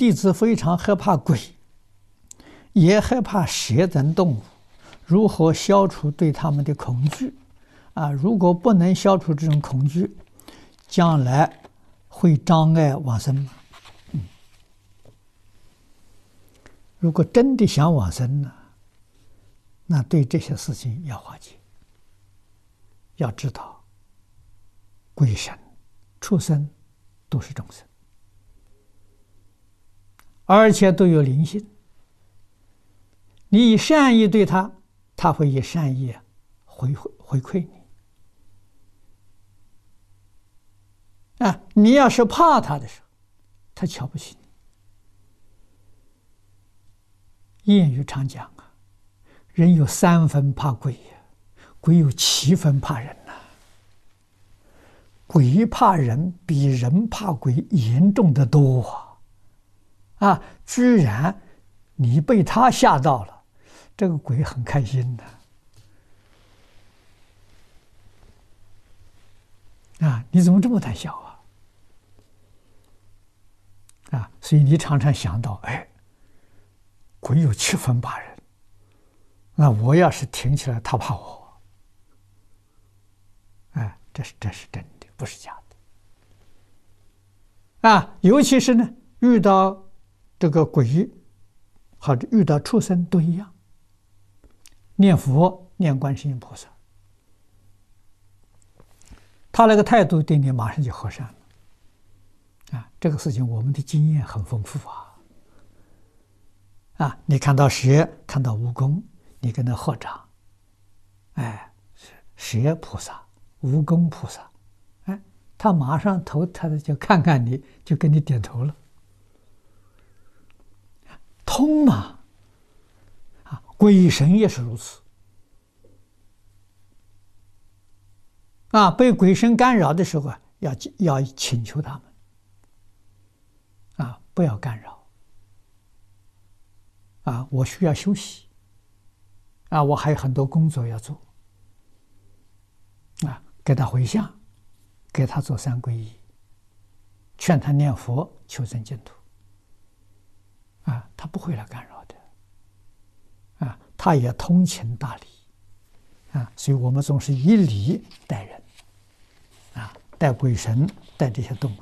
弟子非常害怕鬼，也害怕蛇等动物，如何消除对他们的恐惧？啊，如果不能消除这种恐惧，将来会障碍往生吗？嗯，如果真的想往生呢，那对这些事情要化解，要知道，鬼神、畜生都是众生。而且都有灵性，你以善意对他，他会以善意回回回馈你。啊，你要是怕他的时候，他瞧不起你。谚语常讲啊，人有三分怕鬼呀，鬼有七分怕人呐。鬼怕人比人怕鬼严重得多啊。居然你被他吓到了，这个鬼很开心的。啊！你怎么这么胆小啊？啊！所以你常常想到，哎，鬼有七分怕人，那我要是挺起来，他怕我。哎，这是这是真的，不是假的。啊！尤其是呢，遇到。这个鬼，或者遇到畜生都一样。念佛念观世音菩萨，他那个态度对你马上就和善了。啊，这个事情我们的经验很丰富啊。啊，你看到蛇，看到蜈蚣，你跟他合掌，哎，蛇菩萨、蜈蚣菩萨，哎，他马上头抬的就看看你，就跟你点头了。通嘛，啊，鬼神也是如此，啊，被鬼神干扰的时候啊，要要请求他们，啊，不要干扰，啊，我需要休息，啊，我还有很多工作要做，啊，给他回向，给他做三皈依，劝他念佛求生净土。他不会来干扰的，啊，他也通情达理，啊，所以我们总是以礼待人，啊，待鬼神，待这些动物。